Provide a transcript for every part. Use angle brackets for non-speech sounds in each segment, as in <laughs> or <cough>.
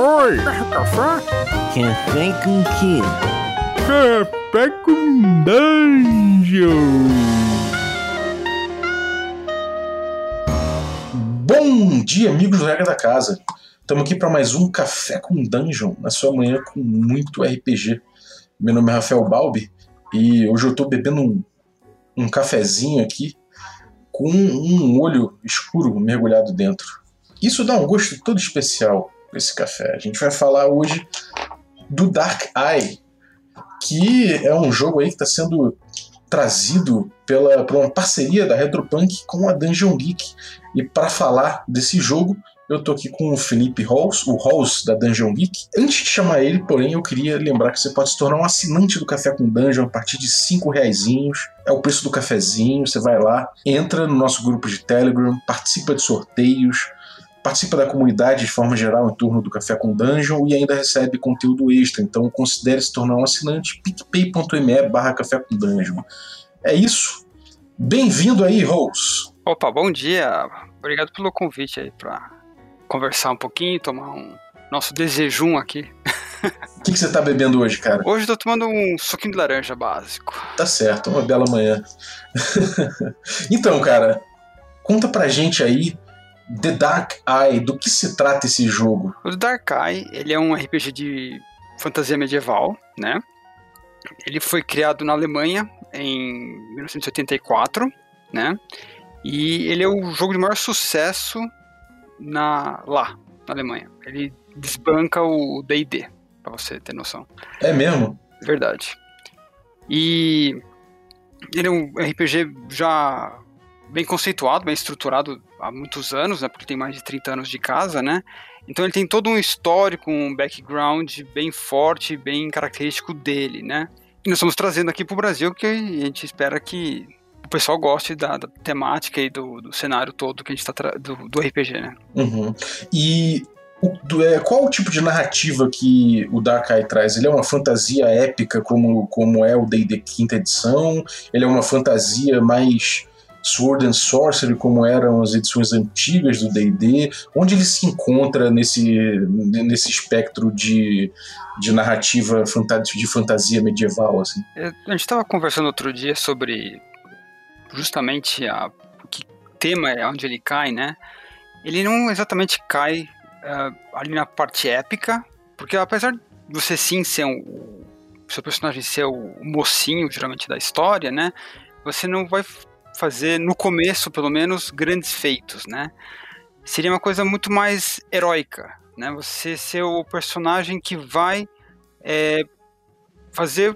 Oi! Café? Café com quê? Café com dungeon! Bom dia, amigos do Regra da Casa. Estamos aqui para mais um Café com Dungeon, na sua manhã com muito RPG. Meu nome é Rafael Balbi e hoje eu estou bebendo um, um cafezinho aqui com um olho escuro mergulhado dentro. Isso dá um gosto todo especial para esse café. A gente vai falar hoje do Dark Eye, que é um jogo aí que está sendo trazido pela, por uma parceria da Retropunk com a Dungeon Geek. E para falar desse jogo, eu tô aqui com o Felipe Halls, o Halls da Dungeon Geek. Antes de chamar ele, porém, eu queria lembrar que você pode se tornar um assinante do Café com Dungeon a partir de 5 reaisinhos. É o preço do cafezinho, você vai lá, entra no nosso grupo de Telegram, participa de sorteios, participa da comunidade de forma geral em torno do Café com Dungeon e ainda recebe conteúdo extra. Então considere se tornar um assinante picpay.me barra Café com Dungeon. É isso. Bem-vindo aí, Rose. Opa, bom dia. Obrigado pelo convite aí para conversar um pouquinho, tomar um nosso desejum aqui. O que, que você tá bebendo hoje, cara? Hoje eu tô tomando um suquinho de laranja básico. Tá certo, uma bela manhã. <laughs> então, cara, conta pra gente aí The Dark Eye, do que se trata esse jogo? O The Dark Eye, ele é um RPG de fantasia medieval, né? Ele foi criado na Alemanha em 1984, né? E ele é o jogo de maior sucesso na lá, na Alemanha. Ele desbanca o D&D, para você ter noção. É mesmo? Verdade. E ele é um RPG já bem conceituado, bem estruturado há muitos anos, né, porque tem mais de 30 anos de casa, né? Então ele tem todo um histórico, um background bem forte, bem característico dele, né? E nós estamos trazendo aqui para o Brasil que a gente espera que o pessoal goste da, da temática e do, do, cenário todo que a gente está do, do RPG, né? Uhum. E o, do, é, qual o tipo de narrativa que o Darkai traz? Ele é uma fantasia épica como, como é o D&D quinta edição? Ele é uma fantasia mais Sword and Sorcery como eram as edições antigas do D&D? Onde ele se encontra nesse, nesse espectro de, de narrativa de fantasia medieval? Assim? É, a gente estava conversando outro dia sobre justamente a, que tema é onde ele cai, né? Ele não exatamente cai uh, ali na parte épica, porque apesar de você sim ser um, seu personagem ser o mocinho geralmente da história, né? Você não vai fazer no começo, pelo menos, grandes feitos, né? Seria uma coisa muito mais heróica, né? Você ser o personagem que vai é, fazer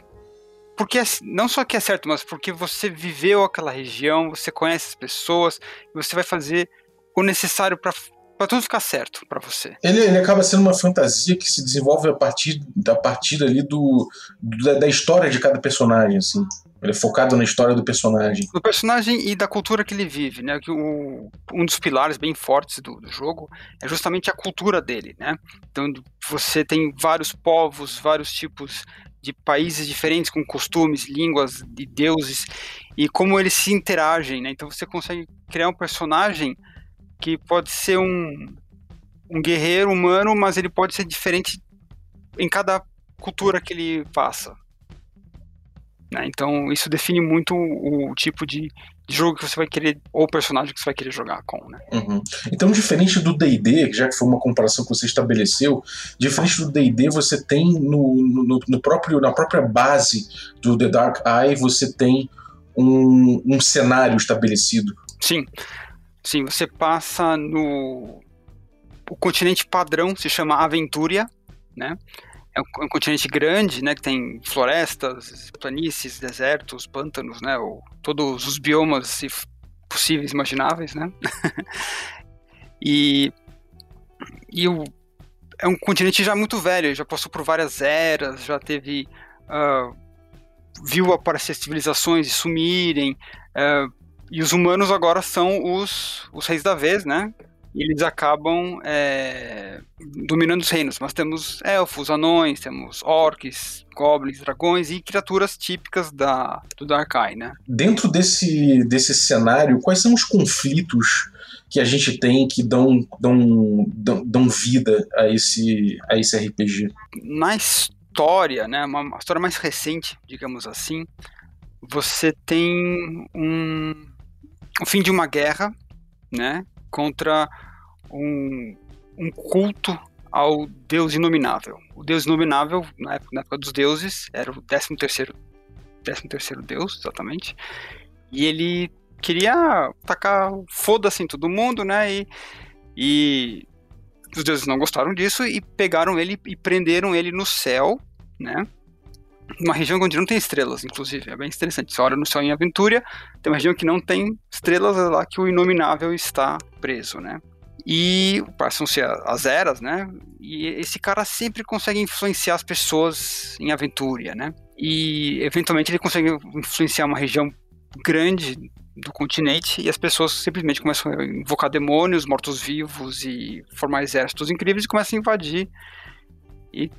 porque é, não só que é certo, mas porque você viveu aquela região, você conhece as pessoas, e você vai fazer o necessário para para tudo ficar certo para você. Ele, ele, acaba sendo uma fantasia que se desenvolve a partir da partida ali do, do da, da, história de cada personagem, assim. Ele é focado na história do personagem. Do personagem e da cultura que ele vive, né? Que o, um dos pilares bem fortes do, do jogo é justamente a cultura dele, né? Então você tem vários povos, vários tipos de países diferentes, com costumes, línguas e deuses, e como eles se interagem, né? Então você consegue criar um personagem que pode ser um, um guerreiro humano, mas ele pode ser diferente em cada cultura que ele passa. Né? Então isso define muito o, o tipo de, de, jogo que você vai querer, ou personagem que você vai querer jogar com. Né? Uhum. Então, diferente do DD, já que foi uma comparação que você estabeleceu, diferente do DD, você tem no, no, no, próprio, na própria base do The Dark Eye, você tem um, um cenário estabelecido. Sim. Sim, você passa no. O continente padrão se chama Aventuria, né? É um, é um, continente grande, né? Que tem florestas, planícies, desertos, pântanos, né? Ou todos os biomas possíveis, imagináveis, né? <laughs> e e o, é um continente já muito velho, já passou por várias eras, já teve. Uh, viu aparecer civilizações e sumirem, uh, e os humanos agora são os, os reis da vez, né? E eles acabam é, dominando os reinos. Nós temos elfos, anões, temos orcs, goblins, dragões e criaturas típicas da, do Darkai, né? Dentro desse, desse cenário, quais são os conflitos que a gente tem que dão, dão, dão, dão vida a esse, a esse RPG? Na história, né, uma história mais recente, digamos assim, você tem um, o fim de uma guerra, né, contra um, um culto ao Deus Inominável. O Deus Inominável, na época, na época dos deuses, era o 13 terceiro, 13 terceiro Deus, exatamente, e ele queria tacar foda-se em todo mundo, né, e, e os deuses não gostaram disso e pegaram ele e prenderam ele no céu, né, uma região onde não tem estrelas, inclusive. É bem interessante. Você olha no céu em Aventura, tem uma região que não tem estrelas, é lá que o Inominável está preso, né? E passam-se as eras, né? E esse cara sempre consegue influenciar as pessoas em Aventura, né? E eventualmente ele consegue influenciar uma região grande do continente e as pessoas simplesmente começam a invocar demônios, mortos-vivos e formar exércitos incríveis e começam a invadir e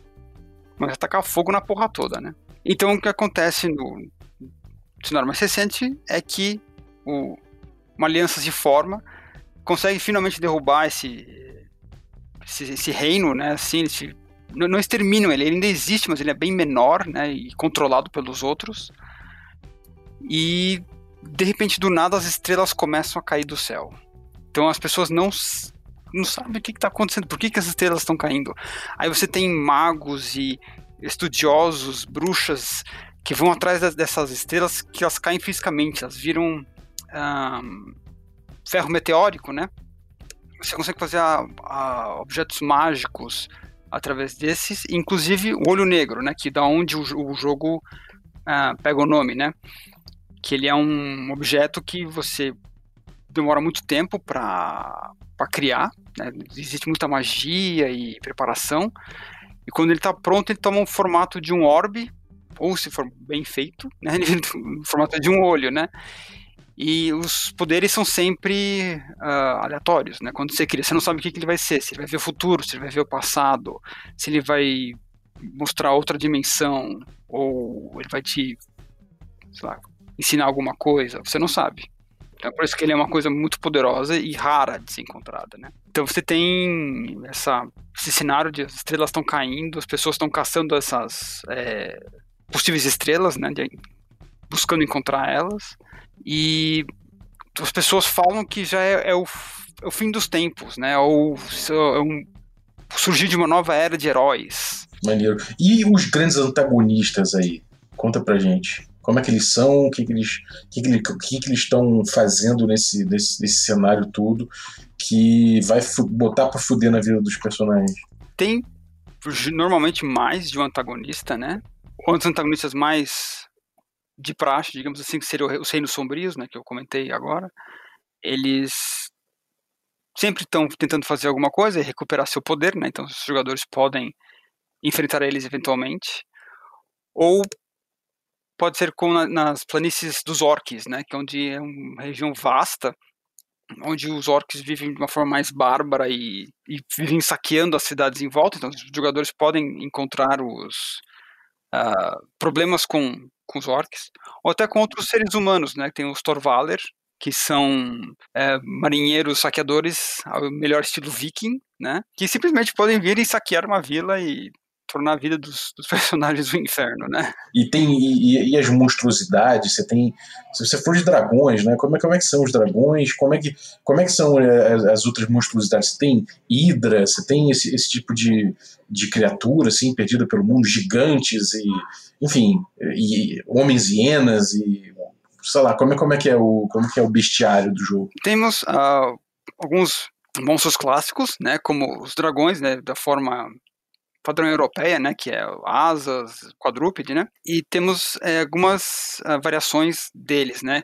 começa a tacar fogo na porra toda, né? Então o que acontece no cenário mais recente é que o, uma aliança se forma, consegue finalmente derrubar esse, esse, esse reino, né? Assim, esse, não, não exterminam ele, ele ainda existe, mas ele é bem menor, né? E controlado pelos outros. E de repente, do nada, as estrelas começam a cair do céu. Então as pessoas não não sabem o que está acontecendo, por que, que as estrelas estão caindo. Aí você tem magos e estudiosos, bruxas, que vão atrás dessas estrelas que elas caem fisicamente, elas viram um, ferro meteórico, né? Você consegue fazer a, a objetos mágicos através desses, inclusive o olho negro, né? Que da onde o, o jogo uh, pega o nome, né? Que ele é um objeto que você demora muito tempo para criar, né? existe muita magia e preparação, e quando ele está pronto, ele toma um formato de um orbe, ou se for bem feito, né, <laughs> no formato de um olho, né? E os poderes são sempre uh, aleatórios, né? Quando você cria, você não sabe o que, que ele vai ser, se ele vai ver o futuro, se ele vai ver o passado, se ele vai mostrar outra dimensão, ou ele vai te, lá, ensinar alguma coisa, você não sabe. É por isso que ele é uma coisa muito poderosa e rara de ser encontrada, né? Então você tem essa, esse cenário de as estrelas estão caindo, as pessoas estão caçando essas é, possíveis estrelas, né? De, buscando encontrar elas. E as pessoas falam que já é, é, o, é o, fim dos tempos, né? Ou é um, surgir de uma nova era de heróis. Maneiro. E os grandes antagonistas aí? Conta pra gente como é que eles são, o que, que eles que que, que, que eles estão fazendo nesse, nesse, nesse, cenário todo que vai botar pra fuder na vida dos personagens. Tem normalmente mais de um antagonista, né? Um dos antagonistas mais de praxe, digamos assim, que seriam os reinos sombrios, né, que eu comentei agora. Eles sempre estão tentando fazer alguma coisa e recuperar seu poder, né? Então os jogadores podem enfrentar eles eventualmente. Ou pode ser como na, nas planícies dos orques, né, que é onde é uma região vasta, onde os orcs vivem de uma forma mais bárbara e, e vivem saqueando as cidades em volta, então os jogadores podem encontrar os uh, problemas com, com os orcs, ou até com outros seres humanos, né, tem os Torvaler, que são é, marinheiros saqueadores ao melhor estilo viking, né? Que simplesmente podem vir e saquear uma vila e tornar a vida dos, dos <laughs> personagens um inferno, né? E tem e, e, as monstruosidades, você tem. Se você for de dragões, né? Como é, como é que são os dragões? Como é que, como é que são é, as, as outras monstruosidades? Você tem hidra, você tem esse, esse tipo de, de criatura, assim, perdida pelo mundo, gigantes e. Enfim, e homens hienas e. Sei lá, como é, como é, que, é o, como é que é o bestiário do jogo? Temos uh, alguns monstros clássicos, né, como os dragões, né, da forma padrão europeia, né, que é asas, quadrúpede, né, e temos é, algumas uh, variações deles, né,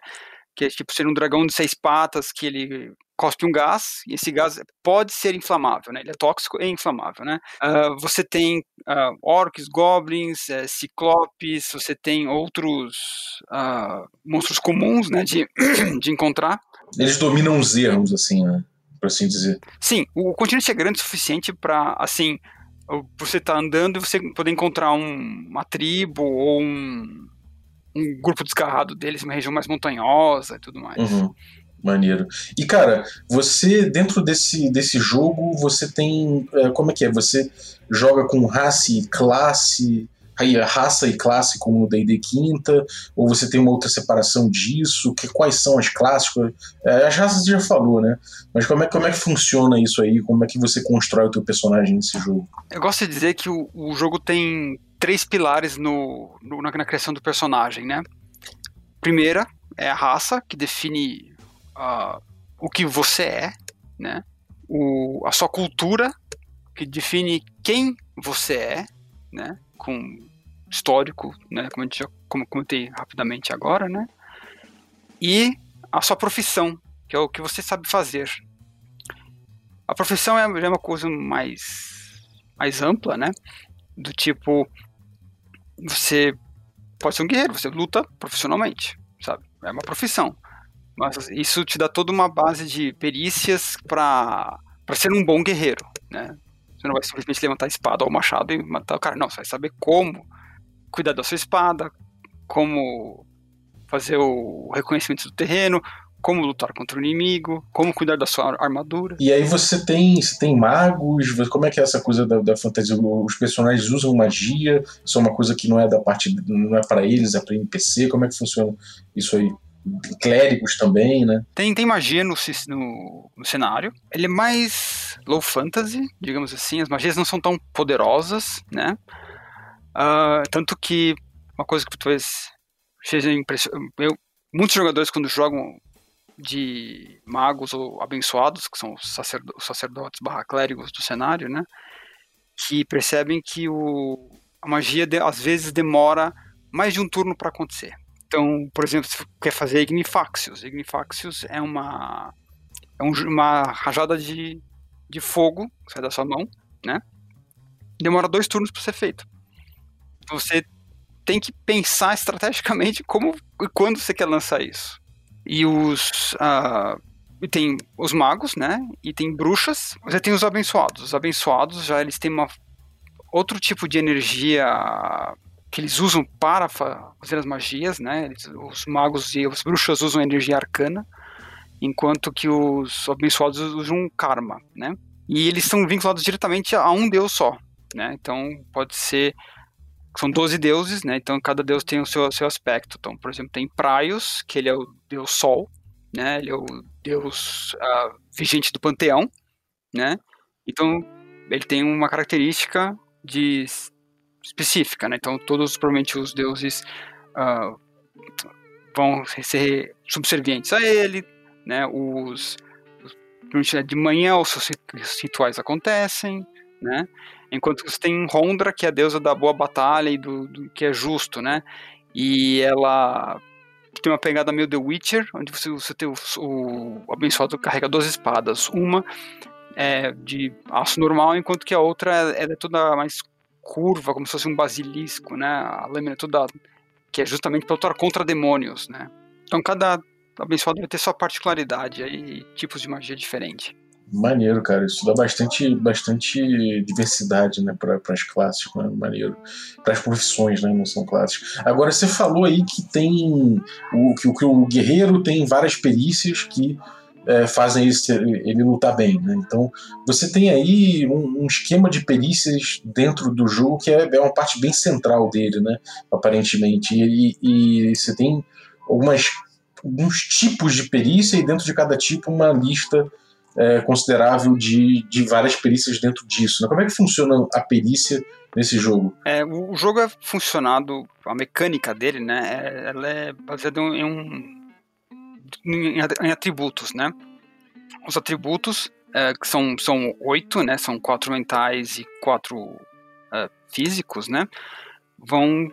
que é tipo ser um dragão de seis patas que ele cospe um gás, e esse gás pode ser inflamável, né? Ele é tóxico e inflamável, né? Uh, você tem uh, orcs, goblins, uh, ciclopes, você tem outros monstros comuns, né, de, <coughs> de encontrar. Eles dominam os erros, assim, né? por assim dizer. Sim, o continente é grande o suficiente para, assim, você tá andando e você poder encontrar um, uma tribo ou um, um grupo desgarrado deles, uma região mais montanhosa e tudo mais. Uhum. Maneiro. E cara, você dentro desse, desse jogo, você tem. é, Como é que é? Você joga com raça e classe. Aí, Raça e classe como o DD Quinta, ou você tem uma outra separação disso? Que, quais são as classes? É, as raças você já falou, né? Mas como é, como é que funciona isso aí? Como é que você constrói o teu personagem nesse jogo? Eu gosto de dizer que o, o jogo tem três pilares no, no- na, na criação do personagem, né? Primeira é a raça, que define ah, o que você é, né? O, a sua cultura, que define quem você é, né? Com histórico, né? Como gente já comentei rapidamente agora, né? E a sua profissão, que é o que você sabe fazer. A profissão é, é uma coisa mais, mais ampla, né? Do tipo, você pode ser um guerreiro, você luta profissionalmente, sabe? É uma profissão. Mas isso te dá toda uma base de perícias para ser um bom guerreiro, né? Você não vai simplesmente levantar a espada ou o machado e matar o cara, não, você vai saber como cuidar da sua espada, como fazer o reconhecimento do terreno, como lutar contra o inimigo, como cuidar da sua armadura. E aí você tem, você tem magos, como é que é essa coisa da, da fantasia? Os personagens usam magia, isso é uma coisa que não é da parte, não é para eles, é para NPC, como é que funciona isso aí? Clérigos também, né? Tem, tem magia no, no, no cenário. Ele é mais low fantasy, digamos assim. As magias não são tão poderosas, né? Ah, tanto que uma coisa que talvez seja impressionante. Muitos jogadores, quando jogam de magos ou abençoados, que são os sacerdo- os sacerdotes barra clérigos do cenário, né? Que percebem que o, a magia de- às vezes demora mais de um turno para acontecer. Então, por exemplo, se quer fazer Ignifaxius. Ignifaxius é uma, é um uma rajada de, de fogo que sai da sua mão, né? Demora dois turnos para ser feito. Você tem que pensar estrategicamente como e quando você quer lançar isso. E os. ah, e tem os magos, né? E tem bruxas. Você tem os abençoados. Os abençoados já eles têm uma, outro tipo de energia que eles usam para fa- fazer as magias, né? Eles- os magos e as bruxas usam energia arcana, enquanto que os abençoados usam karma, né? E eles são vinculados diretamente a um deus só, né? Então pode ser são 12 deuses, né? Então cada deus tem o seu, seu aspecto. Então, por exemplo, tem Praios, que ele é o deus Sol, né? Ele é o deus ah, vigente do panteão, né? Então ele tem uma característica de específica, né? Então todos provavelmente os deuses ah, vão ser subservientes a ele, né? Os, os né, de manhã os seus rituais acontecem, né? Enquanto você tem Rondra, que é a deusa da boa batalha e do, do que é justo, né? E ela tem uma pegada meio The Witcher, onde você, você tem o, o abençoado carrega duas espadas. Uma é de aço normal, enquanto que a outra é, é toda mais curva, como se fosse um basilisco, né? A lâmina é toda que é justamente para lutar contra demônios, né? Então cada abençoado vai ter sua particularidade aí, tipos de magia diferente. Maneiro, cara. Isso dá bastante, bastante diversidade, né, para as classes, né? maneiro. Para as profissões, né, não são classes. Agora, você falou aí que tem o que que o guerreiro tem várias perícias que é, fazem ele, ele lutar bem, né? Então, você tem aí um, um esquema de perícias dentro do jogo que é, é uma parte bem central dele, né? Aparentemente. E, e você tem algumas alguns tipos de perícia e dentro de cada tipo uma lista é, considerável de, de várias perícias dentro disso. Né? Como é que funciona a perícia nesse jogo? É, o jogo é funcionado, a mecânica dele, né? é- Ela é baseada em um em, atributos, né? Os atributos é, que são são oito, né? São quatro mentais e quatro é, físicos, né? Vão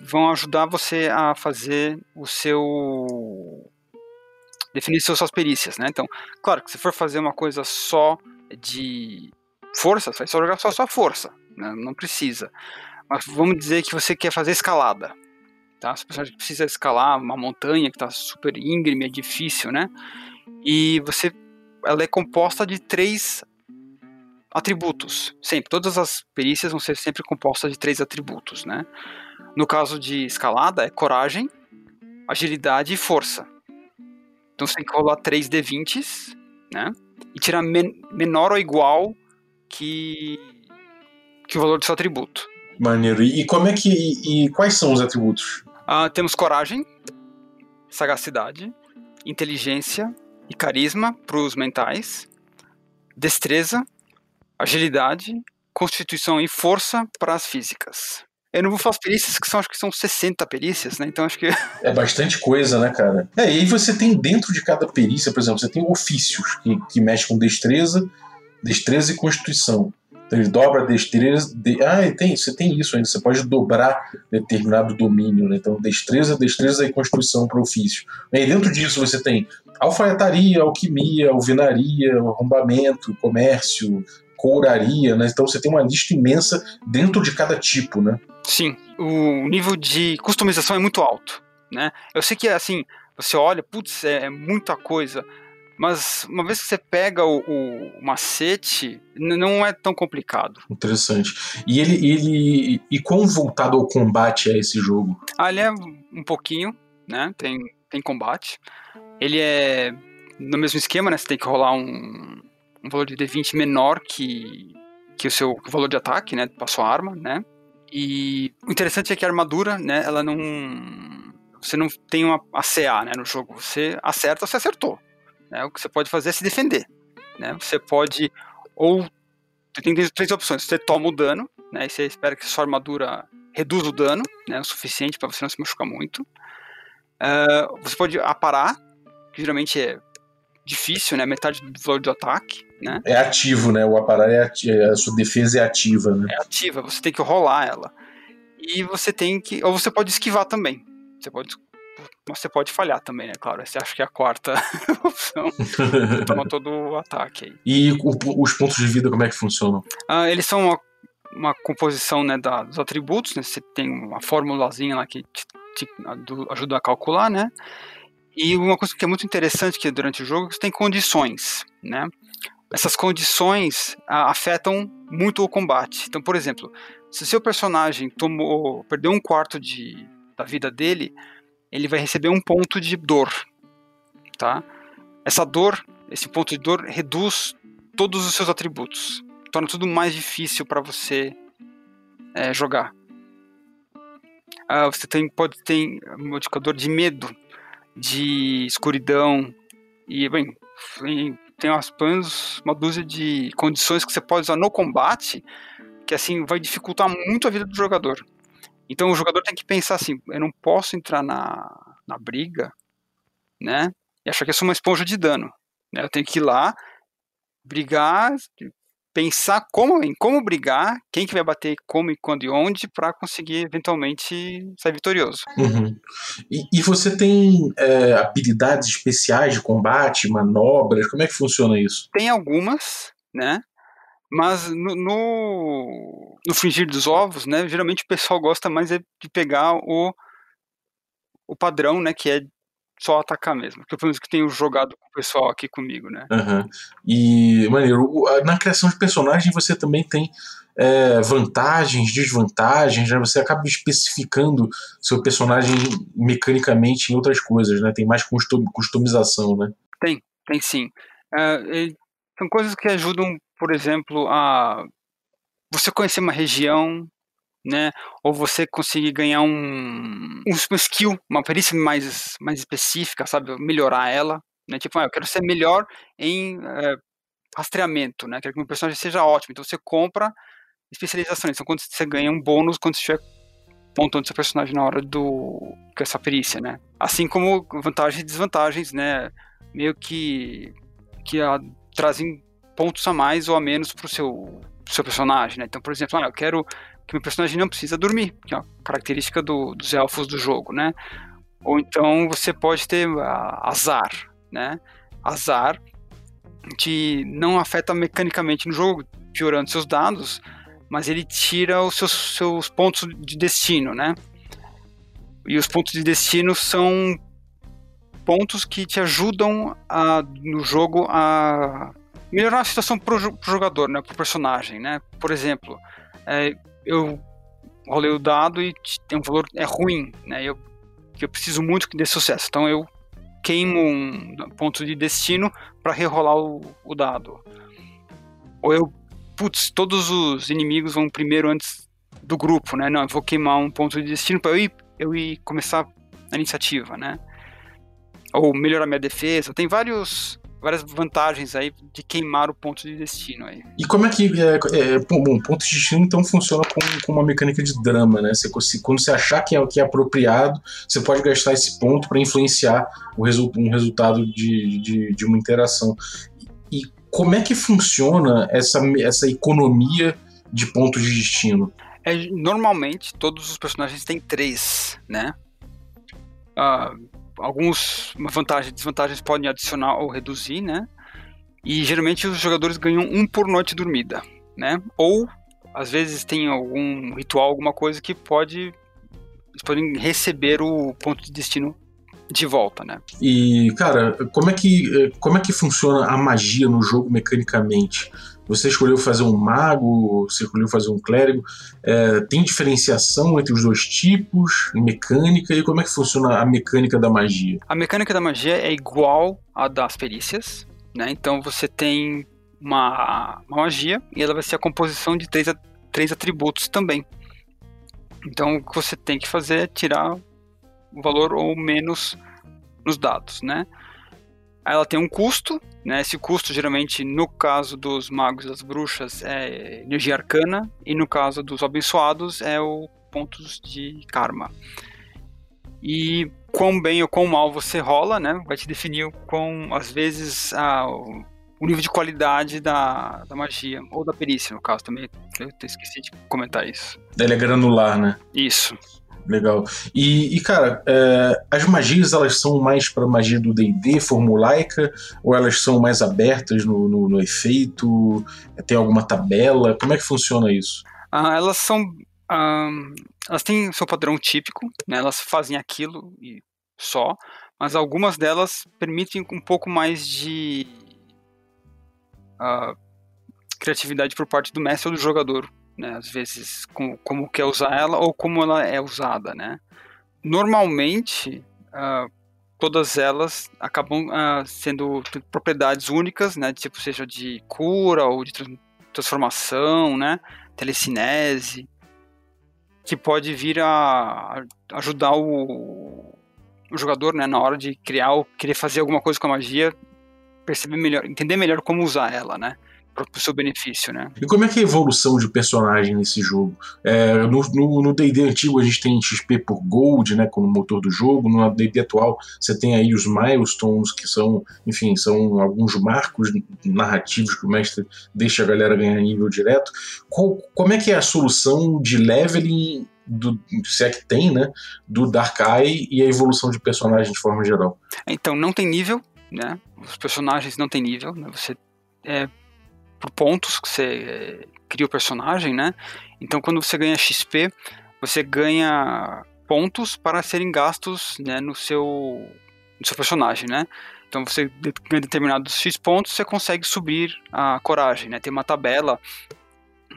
vão ajudar você a fazer o seu definir suas, perícias, né? Então, claro que se for fazer uma coisa só de força, você vai só jogar só sua força, né? Não precisa. Mas vamos dizer que você quer fazer escalada. Tá? Se o personagem precisa escalar uma montanha que está super íngreme, é difícil, né? E você ela é composta de três atributos. Sempre, todas as perícias vão ser sempre compostas de três atributos, né? No caso de escalada, é coragem, agilidade e força. Então você tem que rolar 3 D20s, né? E tirar men menor ou igual que, que o valor do seu atributo. Maneiro. E, como é que. E, e quais são os atributos? Ah, temos coragem, sagacidade, inteligência e carisma para os mentais, destreza, agilidade, constituição e força para as físicas. Eu não vou falar as perícias, que são, acho que são 60 perícias, né? Então acho que. <laughs> É bastante coisa, né, cara? É, e aí você tem dentro de cada perícia, por exemplo, você tem ofícios que, que mexe com destreza, destreza e constituição. Então ele dobra a destreza. De... Ah, tem, você tem isso ainda. Você pode dobrar determinado domínio, né? Então, destreza, destreza e constituição para ofício. E dentro disso você tem alfaiataria, alquimia, alvenaria, arrombamento, comércio, couraria, né? Então você tem uma lista imensa dentro de cada tipo, né? Sim, o nível de customização é muito alto, né? Eu sei que assim, você olha, putz, é, é muita coisa, mas uma vez que você pega o, o, macete, não é tão complicado. Interessante. E ele, ele e quão voltado ao combate é esse jogo? Ah, ele é um pouquinho, né? Tem, tem combate. Ele é no mesmo esquema, né? Você tem que rolar um, um valor de D20 menor que, que o seu valor de ataque, né? Da sua arma, né? E o interessante é que a armadura, né? Ela não. Você não tem uma ACA né, no jogo. Você acerta, você acertou. Né? O que você pode fazer é se defender. Né? Você pode. Ou. Você tem três opções. Você toma o dano, né? E você espera que sua armadura reduza o dano, né? O suficiente para você não se machucar muito. Uh, você pode aparar, que geralmente é difícil, né? Metade do valor do ataque, né? É ativo, né? O aparar é ativo, a sua defesa é ativa, né? É ativa, você tem que rolar ela. E você tem que. Ou você pode esquivar também. Você pode. Você pode falhar também, né? Claro, você acha que é a quarta <laughs> opção. toma todo o ataque aí. E o, os pontos de vida, como é que funcionam? Ah, eles são uma, uma composição né, da, dos atributos, né? Você tem uma formulazinha lá que te, te ajuda a calcular, né? E uma coisa que é muito interessante que durante o jogo você tem condições, né? Essas condições afetam muito o combate. Então, por exemplo, se seu personagem tomou, perdeu um quarto de, da vida dele, ele vai receber um ponto de dor, tá? Essa dor, esse ponto de dor reduz todos os seus atributos, torna tudo mais difícil para você é, jogar. Ah, você tem, pode ter modificador de medo de escuridão e, bem, tem umas planos, uma dúzia de condições que você pode usar no combate que, assim, vai dificultar muito a vida do jogador. Então o jogador tem que pensar assim, eu não posso entrar na, na briga, né, e achar que eu sou uma esponja de dano. Né? Eu tenho que ir lá, brigar, pensar como, em como brigar, quem que vai bater como e quando e onde para conseguir eventualmente sair vitorioso. Uhum. E, e, você tem é, habilidades especiais de combate, manobras? Como é que funciona isso? Tem algumas, né? Mas no, no, no fringir dos ovos, né? Geralmente o pessoal gosta mais é de pegar o, o padrão, né? Que é só atacar mesmo. Que eu que tenho jogado com o pessoal aqui comigo, né? Uhum. E, maneiro, na criação de personagem você também tem é, vantagens, desvantagens, né? Você acaba especificando seu personagem mecanicamente em outras coisas, né? Tem mais customização, né? Tem, tem sim. É, são coisas que ajudam, por exemplo, a você conhecer uma região, né? Ou você conseguir ganhar um, um skill, uma perícia mais, mais específica, sabe? Melhorar ela, né? Tipo, ah, eu quero ser melhor em é, rastreamento, né? Quero que meu personagem seja ótimo. Então você compra especializações. Então quando você ganha um bônus quando você estiver montando seu personagem na hora do com essa perícia, né? Assim como vantagens e desvantagens, né? Meio que que a, trazem pontos a mais ou a menos pro seu seu personagem, né? Então, por exemplo, ah, eu quero que meu personagem não precisa dormir, que é uma característica do, dos elfos do jogo, né? Ou então você pode ter uh, azar, né? Azar que não afeta mecanicamente no jogo, piorando seus dados, mas ele tira os seus, seus pontos de destino, né? E os pontos de destino são pontos que te ajudam a, no jogo a melhorar a situação pro, pro jogador, né, pro personagem, né? Por exemplo, é, eu rolei o dado e tem um valor é ruim, né? Eu eu preciso muito que dê sucesso. Então eu queimo um ponto de destino para rerolar o, o, dado. Ou eu, putz, todos os inimigos vão primeiro antes do grupo, né? Não, eu vou queimar um ponto de destino para eu ir, eu ir começar a iniciativa, né? Ou melhorar minha defesa. Tem vários várias vantagens aí de queimar o ponto de destino aí. E como é que é, é bom, ponto de destino então funciona com, com uma mecânica de drama, né? Você, quando você achar que é, que é apropriado, você pode gastar esse ponto para influenciar o resu um resultado de, de, de, uma interação. E como é que funciona essa, essa economia de pontos de destino? É, normalmente todos os personagens têm três, né? Uh, alguns vantagens desvantagens podem adicionar ou reduzir, né? E geralmente os jogadores ganham um por noite dormida, né? Ou às vezes tem algum ritual, alguma coisa que pode eles podem receber o ponto de destino de volta, né? E cara, como é que como é que funciona a magia no jogo mecanicamente? Você escolheu fazer um mago, você escolheu fazer um clérigo. É, tem diferenciação entre os dois tipos, mecânica, e como é que funciona a mecânica da magia? A mecânica da magia é igual à das perícias, né? Então você tem uma, uma magia e ela vai ser a composição de três, três atributos também. Então o que você tem que fazer é tirar o valor ou menos nos dados, né? Ela tem um custo, né? Esse custo, geralmente, no caso dos magos e das bruxas, é energia arcana, e no caso dos abençoados, é o pontos de karma. E quão bem ou quão mal você rola, né? Vai te definir com, às vezes, a, o nível de qualidade da, da magia, ou da perícia, no caso, também. Eu esqueci de comentar isso. Ele é granular, né? Isso. Legal. E, e cara, é, as magias elas são mais para magia do D&D, formulaica, ou elas são mais abertas no, no, no, efeito? Tem alguma tabela? Como é que funciona isso? Ah, elas são... Ah, elas têm seu padrão típico, né? elas fazem aquilo e só, mas algumas delas permitem um pouco mais de uh, criatividade por parte do mestre ou do jogador né? Às vezes como, como quer usar ela ou como ela é usada, né? Normalmente, uh, todas elas acabam uh, sendo propriedades únicas, né? Tipo, seja de cura ou de transformação, né? Telecinese, que pode vir a ajudar o, o jogador, né? Na hora de criar ou querer fazer alguma coisa com a magia, perceber melhor, entender melhor como usar ela, né? Pro seu benefício, né? E como é que é a evolução de personagem nesse jogo? É, no D&D antigo a gente tem XP por Gold, né, como motor do jogo. No D&D atual você tem aí os milestones, que são, enfim, são alguns marcos narrativos que o mestre deixa a galera ganhar nível direto. Qual, como é que é a solução de leveling do, se é que tem, né, do Dark Eye e a evolução de personagem de forma geral? Então, não tem nível, né? Os personagens não tem nível, né? Você é, por pontos que você eh, cria o personagem, né? Então quando você ganha XP, você ganha pontos para serem gastos né, no, seu, no seu personagem, né? Então você ganha determinados X pontos, você consegue subir a coragem, né? Tem uma tabela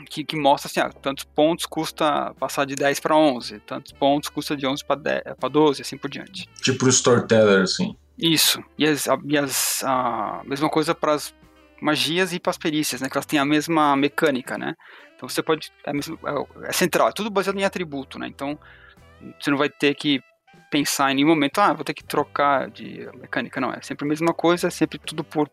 que, que mostra assim, ah, tantos pontos custa passar de 10 para 11, tantos pontos custa de 11 para 12, assim por diante. Tipo o Storyteller, assim. Isso. E, as, e as, a mesma coisa para as magias e para as perícias, né? Que elas têm a mesma mecânica, né? Então você pode. É, mesmo, é, é, central, é tudo baseado em atributo, né? Então você não vai ter que pensar em nenhum momento, ah, vou ter que trocar de mecânica, não. É sempre a mesma coisa, é sempre tudo por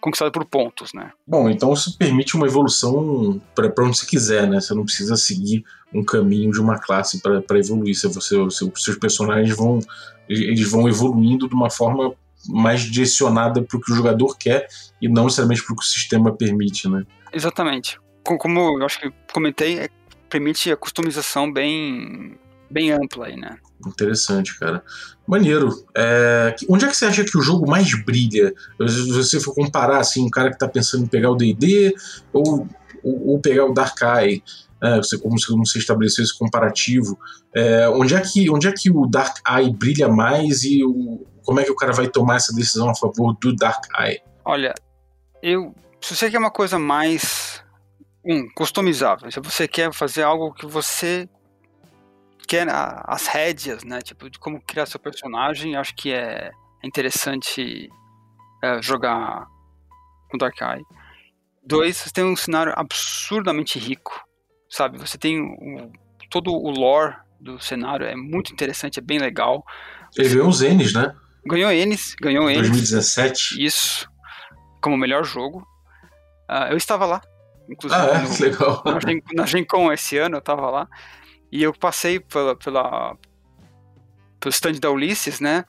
conquistado por pontos, né? Bom, então isso permite uma evolução para onde você quiser, né? Você não precisa seguir um caminho de uma classe para evoluir. Você, você, seus personagens vão eles vão evoluindo de uma forma mais direcionada para o que o jogador quer e não necessariamente para o que o sistema permite, né? Exatamente. Como eu acho que comentei, é, permite a customização bem, bem ampla aí, né? Interessante, cara. Maneiro. É, onde é que você acha que o jogo mais brilha? Se você for comparar, assim, um cara que está pensando em pegar o D&D ou, ou, ou, pegar o Dark-Eye, é, você, como, como você estabeleceu esse comparativo, é, onde, é que, onde é que o Dark-Eye brilha mais e o, como é que o cara vai tomar essa decisão a favor do Dark Eye? Olha, eu. Se você quer uma coisa mais. Um, customizável. Se você quer fazer algo que você quer a- as rédeas, né? Tipo, de como criar seu personagem, acho que é interessante é, jogar com Dark Eye. Dois, você tem um cenário absurdamente rico, sabe? Você tem o- todo o lore do cenário, é muito interessante, é bem legal. Ele ganhou os N's, né? Ganhou Enes, ganhou Enes. 2017. Isso, como melhor jogo. Ah, eu estava lá, inclusive Ah, é? no- Que legal. <laughs> na, Gen, na Gen Con esse ano, eu estava lá. E eu passei pela, pela, pelo stand da Ulisses, né?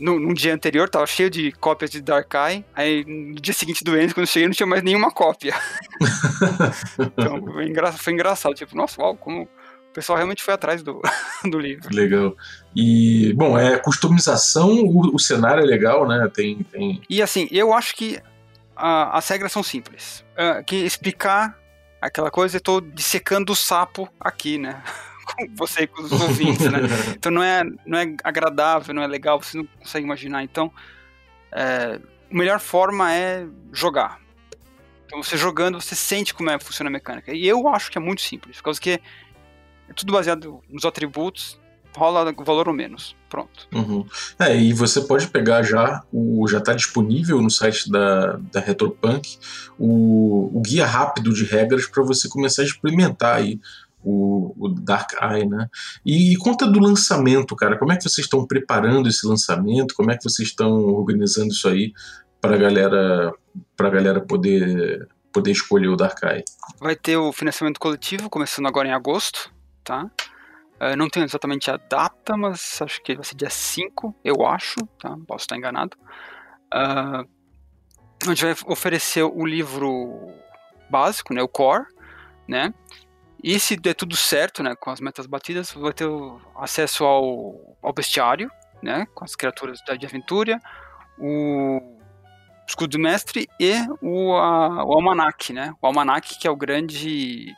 No, num dia anterior, tava cheio de cópias de Darkai. Aí no dia seguinte do Enes, quando eu cheguei, não tinha mais nenhuma cópia. <laughs> então foi, engra, foi engraçado. Tipo, nossa, uau, como o pessoal realmente foi atrás do, <laughs> do livro. Legal. E, bom, é customização, o, o cenário é legal, né? Tem. tem... E assim, eu acho que as regras são simples. Ah, que explicar aquela coisa, eu tô dissecando o sapo aqui, né? <laughs> Com você e com os ouvintes, né? <laughs> Então não é, não é agradável, não é legal, você não consegue imaginar. Então, é, a melhor forma é jogar. Então você jogando, você sente como é que funciona a mecânica. E eu acho que é muito simples, por causa que é tudo baseado nos atributos, rola valor ou menos. Pronto. Uhum. É, e você pode pegar já, o, já está disponível no site da, da Retropunk, o, o guia rápido de regras para você começar a experimentar aí o, o Dark Eye, né? E, e conta do lançamento, cara. Como é que vocês estão preparando esse lançamento? Como é que vocês estão organizando isso aí para galera, para galera poder poder escolher o Dark Eye? Vai ter o financiamento coletivo começando agora em agosto, tá? Uh, não tenho exatamente a data, mas acho que vai ser dia 5, eu acho, tá? Posso estar enganado. Uh, a gente vai oferecer o livro básico, né? O core, né? E se der tudo certo, né, com as metas batidas, vai ter acesso ao, ao bestiário, né, com as criaturas de aventura, o escudo do mestre e o, a, o almanac, né, o almanac que é o grande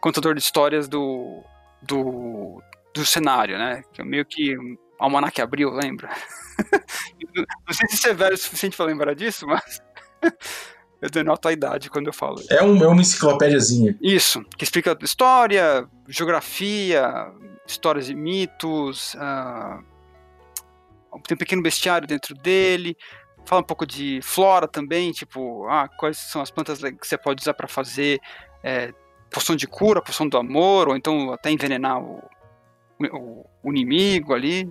contador de histórias do, do, do cenário, né, que é meio que almanac abriu, lembra? <laughs> Não sei se você é velho o suficiente para lembrar disso, mas... <laughs> Eu denoto a idade quando eu falo. É, um, é uma enciclopédiazinha. Isso, que explica história, geografia, histórias e mitos, uh, tem um pequeno bestiário dentro dele, fala um pouco de flora também, tipo, ah, quais são as plantas que você pode usar para fazer é, poção de cura, poção do amor, ou então até envenenar o, o, o inimigo ali.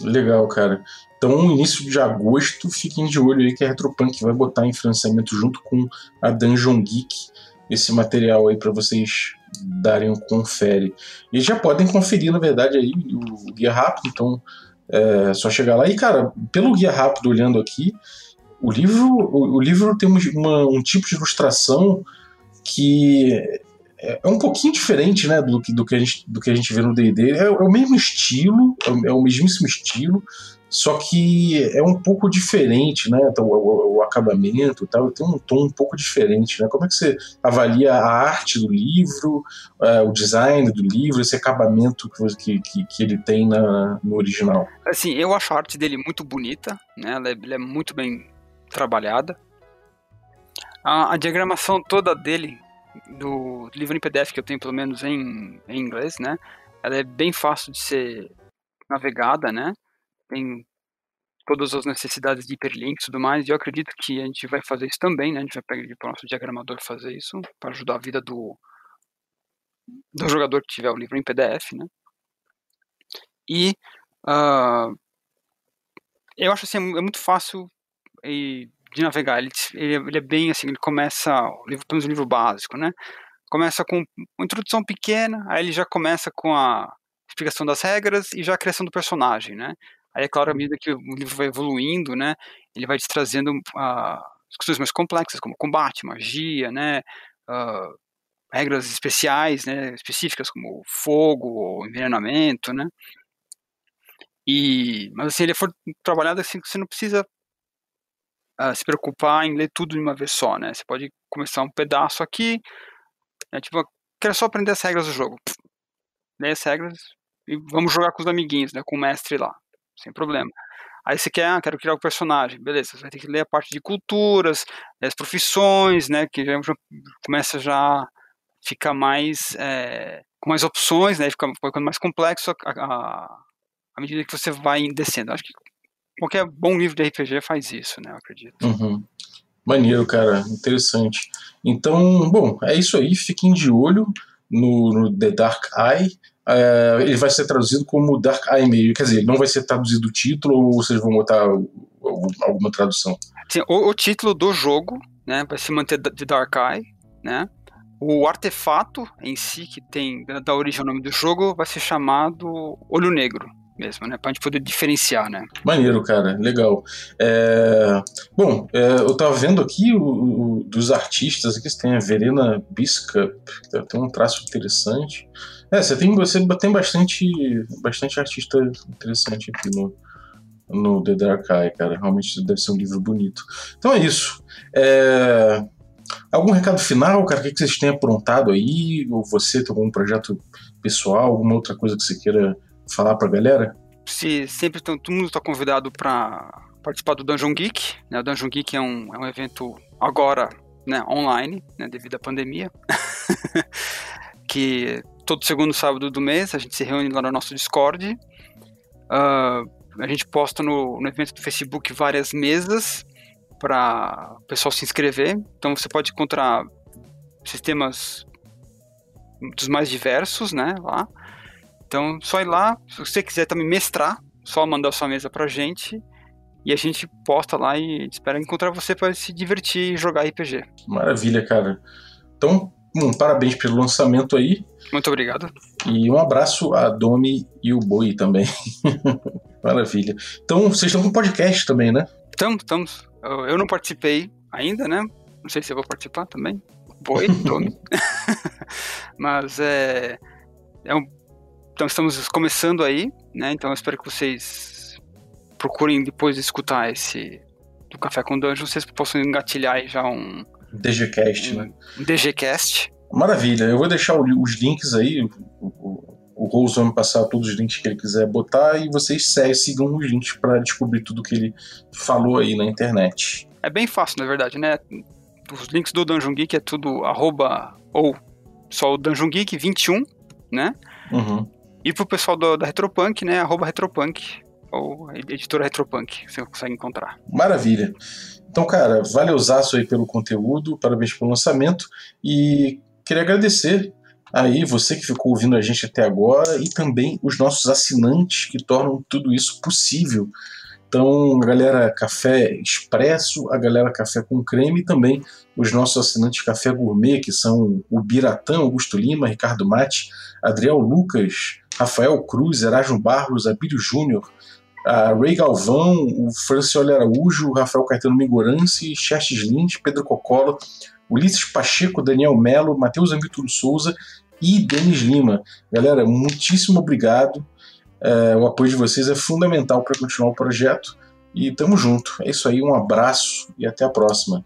Legal, cara. Então, início de agosto, fiquem de olho aí que a Retropunk vai botar em financiamento junto com a Dungeon Geek esse material aí para vocês darem um confere. E já podem conferir, na verdade, aí o guia rápido, então é só chegar lá. E, cara, pelo guia rápido, olhando aqui, o livro, o, o livro tem uma, um tipo de ilustração que é um pouquinho diferente né, do, que, do, que a gente, do que a gente vê no D&D. É, é, o mesmo estilo, é o, é o mesmíssimo estilo, só que é um pouco diferente, né? Então, o, o, o, acabamento e tal, tem um tom um pouco diferente, né? Como é que você avalia a arte do livro, uh, o design do livro, esse acabamento que, que, que ele tem na, no original? Assim, eu acho a arte dele muito bonita, né? Ela é, ela é muito bem trabalhada. A, a, diagramação toda dele, do livro em PDF que eu tenho pelo menos em, em inglês, né? Ela é bem fácil de ser navegada, né? tem todas as necessidades de hiperlinks e tudo mais, e eu acredito que a gente vai fazer isso também, né? A gente vai pedir para o nosso diagramador fazer isso, para ajudar a vida do, do jogador que tiver o livro em PDF, né? E uh, eu acho assim, é muito fácil de navegar, ele, ele, é bem assim, ele começa, o livro, pelo menos o livro básico, né? Começa com uma introdução pequena, aí ele já começa com a explicação das regras e já a criação do personagem, né? Aí, é claro, à medida que o livro vai evoluindo, né, ele vai te trazendo uh, questões mais complexas, como combate, magia, né, uh, regras especiais, né, específicas, como fogo ou envenenamento, né. E, mas assim, ele for trabalhado assim que você não precisa se preocupar em ler tudo de uma vez só, né. Você pode começar um pedaço aqui, né, tipo, quero só aprender as regras do jogo. Lê as regras e vamos jogar com os amiguinhos, né, com o mestre lá sem problema. Aí você quer, ah, quero criar o um personagem, beleza, você vai ter que ler a parte de culturas, as profissões, né, que já, já começa já fica mais é, com mais opções, né, fica ficando mais complexo à medida que você vai descendo. Acho que qualquer bom livro de RPG faz isso, né, eu acredito. Uhum. Maneiro, cara, interessante. Então, bom, é isso aí, fiquem de olho no, no The Dark Eye. É, ele vai ser traduzido como Dark Eye meio, quer dizer, não vai ser traduzido o título ou vocês vão botar alguma tradução? Sim, o, o, título do jogo né, vai se manter de Dark Eye, né? O artefato em si, que tem da origem ao nome do jogo, vai ser chamado Olho Negro mesmo, né? Pra gente poder diferenciar, né? Maneiro, cara, legal. É... Bom, é, eu tava vendo aqui o, o, dos artistas aqui, você tem a Verena Biscup, tem um traço interessante. É, você tem, você tem bastante, bastante artista interessante aqui no, no The Dark Eye, cara. Realmente deve ser um livro bonito. Então é isso. É... Algum recado final, cara? O que vocês têm aprontado aí? Ou você tem algum projeto pessoal, alguma outra coisa que você queira falar pra galera? Se sempre todo mundo está convidado para participar do Dungeon Geek. Né? O Dungeon Geek é um, é um evento agora né, online, né, devido à pandemia. <laughs> que todo segundo sábado do mês a gente se reúne lá no nosso Discord. Uh, a gente posta no, no evento do Facebook várias mesas para o pessoal se inscrever. Então você pode encontrar sistemas dos mais diversos, né, lá. Então, só ir lá, se você quiser também mestrar, só mandar sua mesa pra gente e a gente posta lá e espera encontrar você para se divertir e jogar RPG. Maravilha, cara. Então, um, parabéns pelo lançamento aí. Muito obrigado. E um abraço a Domi e o Boi também. <laughs> Maravilha. Então, vocês estão com podcast também, né? Estamos, estamos. Eu não participei ainda, né? Não sei se eu vou participar também. Boi, Domi. <laughs> <laughs> Mas é. é um... Então, estamos começando aí, né? Então, eu espero que vocês procurem depois de escutar esse do Café com Dungeon, vocês possam engatilhar aí já um, DGCast, né? DGCast. Maravilha, eu vou deixar os links aí, o, o Rose vai me passar todos os links que ele quiser botar e vocês sigam os links para descobrir tudo que ele falou aí na internet. É bem fácil, na verdade, né? Os links do Dungeon Geek é tudo arroba ou só o Dungeon Geek 21, né? Uhum. E pro pessoal do, da Retropunk, né? Arroba Retropunk ou editora Retropunk, você consegue encontrar. Maravilha. Então, cara, valeuzaço aí pelo conteúdo, parabéns pelo lançamento e queria agradecer aí você que ficou ouvindo a gente até agora e também os nossos assinantes que tornam tudo isso possível. Então, a galera Café Expresso, a galera Café com Creme e também os nossos assinantes Café Gourmet, que são o Biratã, Augusto Lima, Ricardo Mate, Adriel Lucas, Rafael Cruz, Erasmo Barros, Abílio Júnior, Ray Galvão, o Francioli Araújo, Rafael Caetano Migorance, Xerxes Lins, Pedro Cocolo, Ulisses Pacheco, Daniel Melo, Matheus Ambitulo Souza e Denis Lima. Galera, muitíssimo obrigado. É, o apoio de vocês é fundamental para continuar o projeto. E tamo junto. É isso aí, um abraço e até a próxima.